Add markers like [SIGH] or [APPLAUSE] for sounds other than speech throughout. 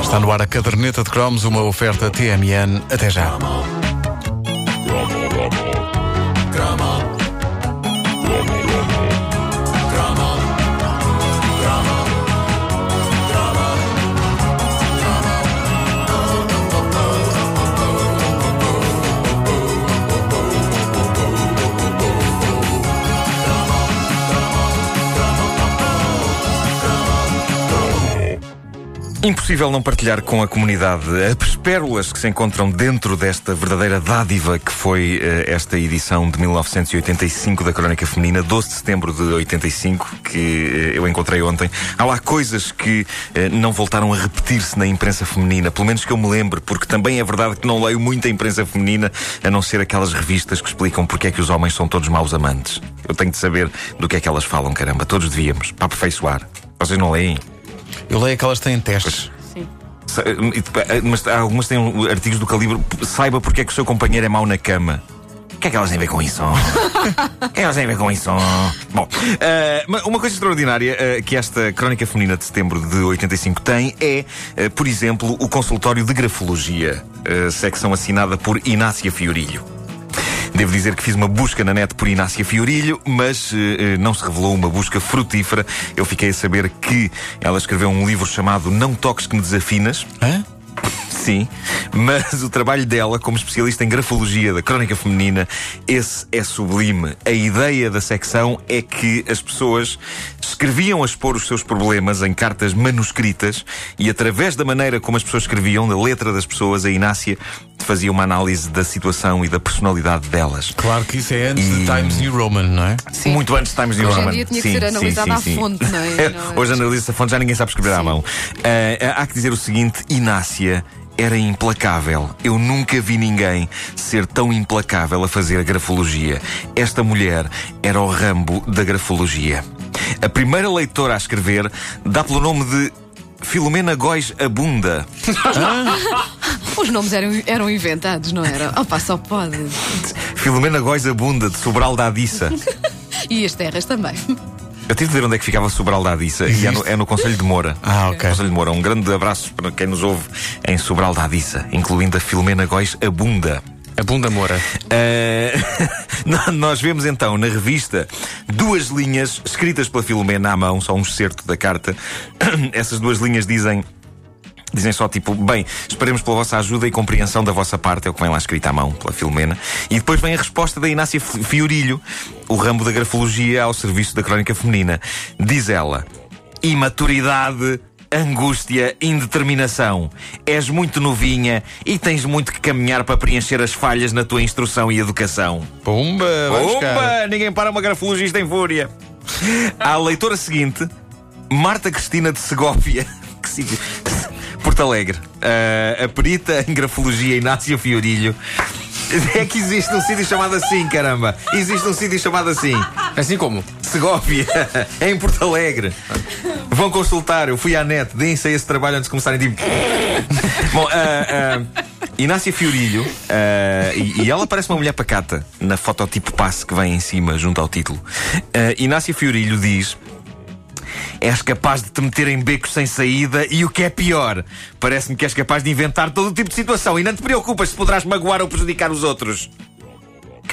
Está no ar a caderneta de cromos, uma oferta TMN. Até já. Impossível não partilhar com a comunidade as pérolas que se encontram dentro desta verdadeira dádiva que foi uh, esta edição de 1985 da Crónica Feminina, 12 de setembro de 85, que uh, eu encontrei ontem. Há lá coisas que uh, não voltaram a repetir-se na imprensa feminina, pelo menos que eu me lembre, porque também é verdade que não leio muita imprensa feminina, a não ser aquelas revistas que explicam porque é que os homens são todos maus amantes. Eu tenho de saber do que é que elas falam, caramba. Todos devíamos, para aperfeiçoar. Vocês não leem? Eu leio aquelas que têm testes. Sim. Mas algumas têm artigos do calibre saiba porque é que o seu companheiro é mau na cama. O que é que elas têm a ver com isso? [LAUGHS] O que é que elas têm a ver com isso? Bom, uh, uma coisa extraordinária uh, que esta Crónica Feminina de setembro de 85 tem é, uh, por exemplo, o consultório de grafologia, secção assinada por Inácia Fiorilho. Devo dizer que fiz uma busca na net por Inácia Fiorilho, mas uh, não se revelou uma busca frutífera. Eu fiquei a saber que ela escreveu um livro chamado Não Toques que Me Desafinas. Hã? Sim, mas o trabalho dela, como especialista em grafologia da crónica feminina, esse é sublime. A ideia da secção é que as pessoas escreviam a expor os seus problemas em cartas manuscritas e, através da maneira como as pessoas escreviam, da letra das pessoas, a Inácia fazia uma análise da situação e da personalidade delas. Claro que isso é antes e... de Times New Roman, não é? Sim. Muito antes de Times New Hoje Roman. Hoje em dia tinha que ser analisada à fonte, [LAUGHS] não é? Hoje analisa a fonte, já ninguém sabe escrever sim. à mão. Uh, há que dizer o seguinte: Inácia era implacável. Eu nunca vi ninguém ser tão implacável a fazer grafologia. Esta mulher era o Rambo da grafologia. A primeira leitora a escrever dá pelo nome de Filomena Góis Abunda. [LAUGHS] Os nomes eram, eram inventados, não era? Opa, só pode. Filomena Góis Abunda, de Sobral da Adissa. [LAUGHS] e as terras também. Eu tive de ver onde é que ficava Sobral da Adissa e é no, é no Conselho de Moura. Ah, ok. Conselho de Moura. Um grande abraço para quem nos ouve em Sobral da Adissa, incluindo a Filomena Góis Abunda. A bunda Moura. [LAUGHS] Uh, nós vemos então na revista duas linhas escritas pela Filomena à mão, só um excerto da carta. [COUGHS] Essas duas linhas dizem. Dizem só tipo, bem, esperemos pela vossa ajuda e compreensão da vossa parte, é o que vem lá escrito à mão, pela Filomena. E depois vem a resposta da Inácia Fiorilho, o ramo da grafologia ao serviço da crónica feminina. Diz ela: imaturidade angústia, indeterminação. És muito novinha e tens muito que caminhar para preencher as falhas na tua instrução e educação. Pumba! Pumba! Ninguém para uma grafologista em fúria. À leitora seguinte, Marta Cristina de Segóvia. [LAUGHS] Que sítio. Porto Alegre. Uh, a perita em grafologia Inácio Fiorilho. É que existe um sítio chamado assim, caramba. Existe um sítio chamado assim. Assim como? Segóvia, [LAUGHS] em Porto Alegre. Vão consultar, eu fui à net, deem-se esse trabalho antes de começarem tipo. [LAUGHS] Bom, uh, uh, Inácia Fiorilho, uh, e, e, ela parece uma mulher pacata na fototipo passe que vem em cima, junto ao título. Uh, Inácia Fiorilho diz és capaz de te meter em becos sem saída e o que é pior, parece-me que és capaz de inventar todo o tipo de situação e não te preocupas se poderás magoar ou prejudicar os outros.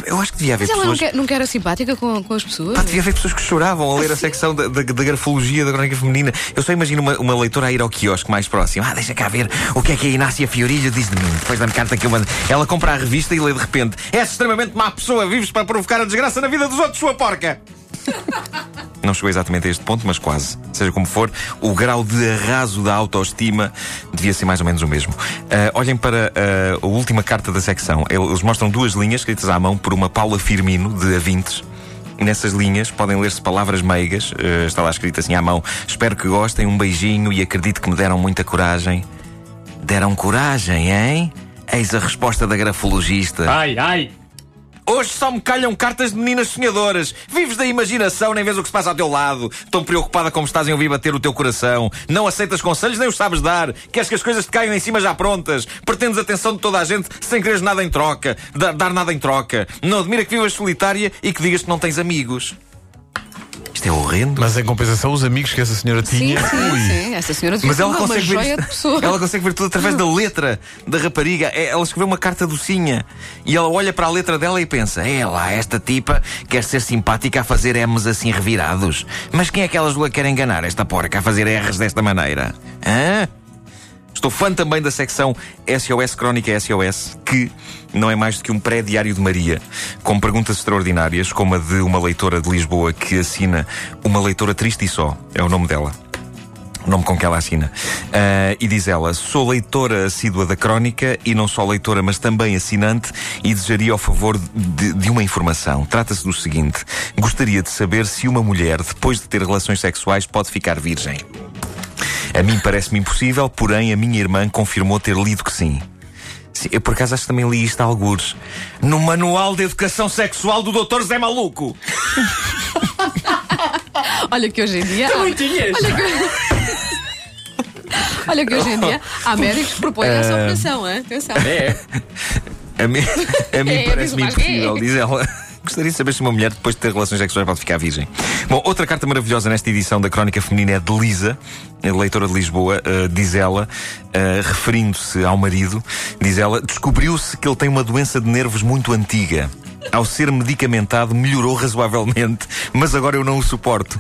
Eu acho que devia haver Mas pessoas. Ela nunca, era simpática com, com as pessoas? Pá, devia haver pessoas que choravam a ler a secção da, da, da grafologia da crónica feminina. Eu só imagino uma, uma leitora a ir ao quiosque mais próximo. Ah, deixa cá ver o que é que a Inácia Fiorilho diz de mim. Depois da carta que eu mando. Ela compra a revista e lê de repente: És extremamente má pessoa, vives para provocar a desgraça na vida dos outros, sua porca! [LAUGHS] Não chegou exatamente a este ponto, mas quase. Seja como for, o grau de arraso da autoestima devia ser mais ou menos o mesmo. Uh, olhem para uh, a última carta da secção. Eles mostram duas linhas escritas à mão por uma Paula Firmino, de Avintes. Nessas linhas podem ler-se palavras meigas. Uh, está lá escrito assim à mão: Espero que gostem, um beijinho e acredito que me deram muita coragem. Deram coragem, hein? Eis a resposta da grafologista. Ai, ai! Hoje só me calham cartas de meninas sonhadoras. Vives da imaginação, nem vês o que se passa ao teu lado. Tão preocupada como estás em ouvir bater o teu coração. Não aceitas conselhos, nem os sabes dar. Queres que as coisas te caiam em cima já prontas. Pretendes atenção de toda a gente sem quereres nada em troca. Dar, dar nada em troca. Não admira que vivas solitária e que digas que não tens amigos. Isto é horrendo. Mas em compensação, os amigos que essa senhora Sim, tinha. sim, ui. sim. Essa senhora devia Mas ela uma consegue, joia ver, de pessoa. ela consegue ver tudo através da letra da rapariga. É, Ela escreveu uma carta docinha e ela olha para a letra dela e pensa: É lá, esta tipa quer ser simpática a fazer M's assim revirados. Mas quem é que elas duas querem enganar esta porca a fazer R's desta maneira? Hã? Estou fã também da secção SOS Crónica SOS, que não é mais do que um pré-diário de Maria, com perguntas extraordinárias, como a de uma leitora de Lisboa que assina Uma Leitora Triste e Só, é o nome dela. O nome com que ela assina. Ah, e diz ela: Sou leitora assídua da crónica e não só leitora, mas também assinante e desejaria ao favor de, de uma informação. Trata-se do seguinte: gostaria de saber se uma mulher, depois de ter relações sexuais, pode ficar virgem. A mim parece-me impossível, porém a minha irmã confirmou ter lido que sim. Sim, eu por acaso acho que também li isto a algures. No Manual de Educação Sexual do Dr. Zé Maluco. [LAUGHS] Olha que hoje em dia. há- Olha que... [LAUGHS] Olha que hoje em dia há médicos que propõem essa operação, hein? atenção. É, A mim, a mim É, parece-me é. impossível, diz ela. Gostaria de saber se uma mulher, depois de ter relações sexuais, pode ficar virgem. Bom, outra carta maravilhosa nesta edição da Crónica Feminina é de Lisa, a leitora de Lisboa. Uh, diz ela, uh, referindo-se ao marido, diz ela: descobriu-se que ele tem uma doença de nervos muito antiga. Ao ser medicamentado, melhorou razoavelmente, mas agora eu não o suporto.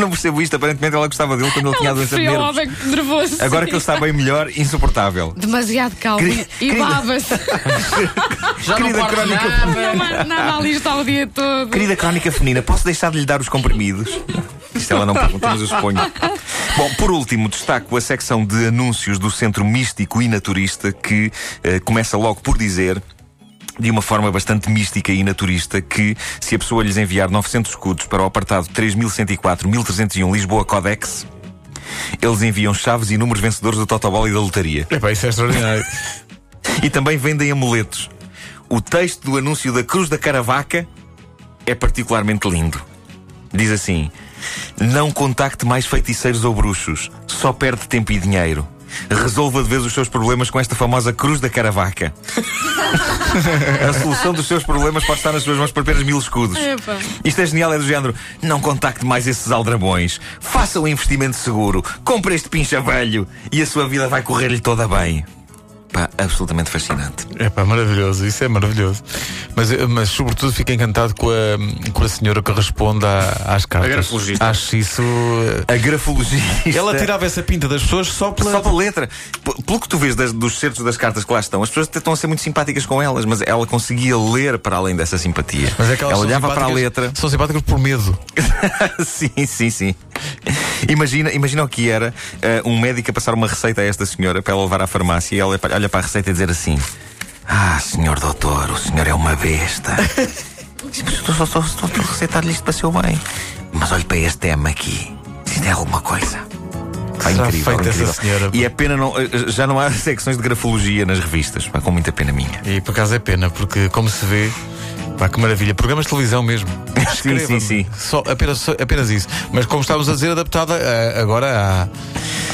Eu não percebo isto, aparentemente ela gostava dele quando ele tinha doença de nervos. homem nervoso. Agora que ele está bem melhor, insuportável. Demasiado calmo Querida- e querida- baba-se. [LAUGHS] já não Querida pode crónica nada. Nada, nada ali está o dia todo. Querida crónica feminina, posso deixar de lhe dar os comprimidos? Isto ela não pergunta, mas eu suponho. Bom, por último, destaco a secção de anúncios do Centro Místico e Naturista que eh, começa logo por dizer. De uma forma bastante mística e naturista, que se a pessoa lhes enviar 900 escudos para o apartado 3104-1301 Lisboa Codex, eles enviam chaves e números vencedores do Totobol e da lotaria. Epá, isso é extraordinário. [LAUGHS] E também vendem amuletos. O texto do anúncio da Cruz da Caravaca é particularmente lindo. Diz assim: Não contacte mais feiticeiros ou bruxos, só perde tempo e dinheiro. Resolva de vez os seus problemas com esta famosa Cruz da Caravaca. [LAUGHS] A solução dos seus problemas pode estar nas suas mãos por apenas mil escudos. Epá. Isto é genial, é do género. Não contacte mais esses aldrabões. Faça um investimento seguro. Compre este pincha velho e a sua vida vai correr-lhe toda bem. Pá, absolutamente fascinante. Epá, maravilhoso, isso é maravilhoso. Mas, eh, mas sobretudo fico encantado com a, com a senhora que responde à- às cartas. grafologista. Acho isso. eh, A grafologia. Ela tirava essa pinta das pessoas só pela. Só pela letra. Pelo que tu vês das- dos certos das cartas que lá estão, as pessoas estão a ser muito simpáticas com elas, mas ela conseguia ler para além dessa simpatia. Mas é que elas ela olhava para a letra. São simpáticas por medo. [LAUGHS] sim, sim, sim. [LAUGHS] Imagina, imagina o que era eh, um médico a passar uma receita a esta senhora para ela levar à farmácia e ela olha para- a receita e dizer assim: Ah, senhor doutor, o senhor é uma besta. [LAUGHS] Estou só, estou a receitar-lhe isto para seu bem. Mas olhe para este tema aqui. Isto é alguma coisa. Pá, Será incrível, feita essa incrível. senhora. E é pena não, eh, já não há [LAUGHS] secções de grafologia nas revistas, pá, com muita pena minha. E por acaso é pena, porque como se vê. Pá, que maravilha. Programas de televisão mesmo. [LAUGHS] Sim, sim, sim. Só, apenas, só- apenas isso. Mas como estávamos a dizer, adaptada eh, agora à,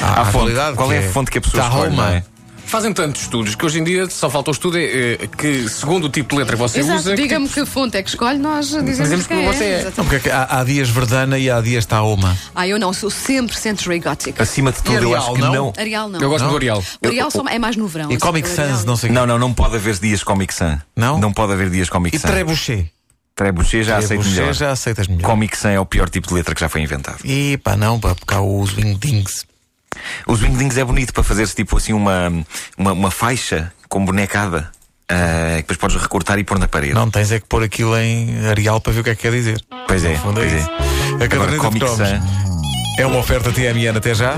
à, À à fonte. Qual é a fonte que a pessoa escolhe, Roma. não é? Fazem tantos estudos que hoje em dia só falta o estudo é, é, que, segundo o tipo de letra que você Exato, usa, que diga-me tipo- que fonte é que escolhe, nós dizemos, Dizemos quem que você é. Não, porque é que há, há dias Verdana e há dias Taoma. Ah, eu não, sou sempre Century Gothic. Acima de tudo, E eu Arial, acho que não? não. Arial não. eu gosto Não? do Arial. O Arial só é mais no verão. E Comic Arial Sans, não sei. Não, não, não pode haver dias Comic Sans. Não? Não pode haver dias Comic E Sans. Trebuchet. Trebuchet já aceito Trebuchet melhor. já aceitas melhor. Comic Sans é o pior tipo de letra que já foi inventado. E pá, não, pá, porque há os Wingdings. Os Wingdings é bonito para fazeres tipo assim uma, uma, uma faixa com bonecada. ah, que depois podes recortar e pôr na parede. Não tens é que pôr aquilo em Arial para ver o que é que quer dizer. Pois é, fundo pois isso. é. A caderneta de cromos é uma oferta TMN até já.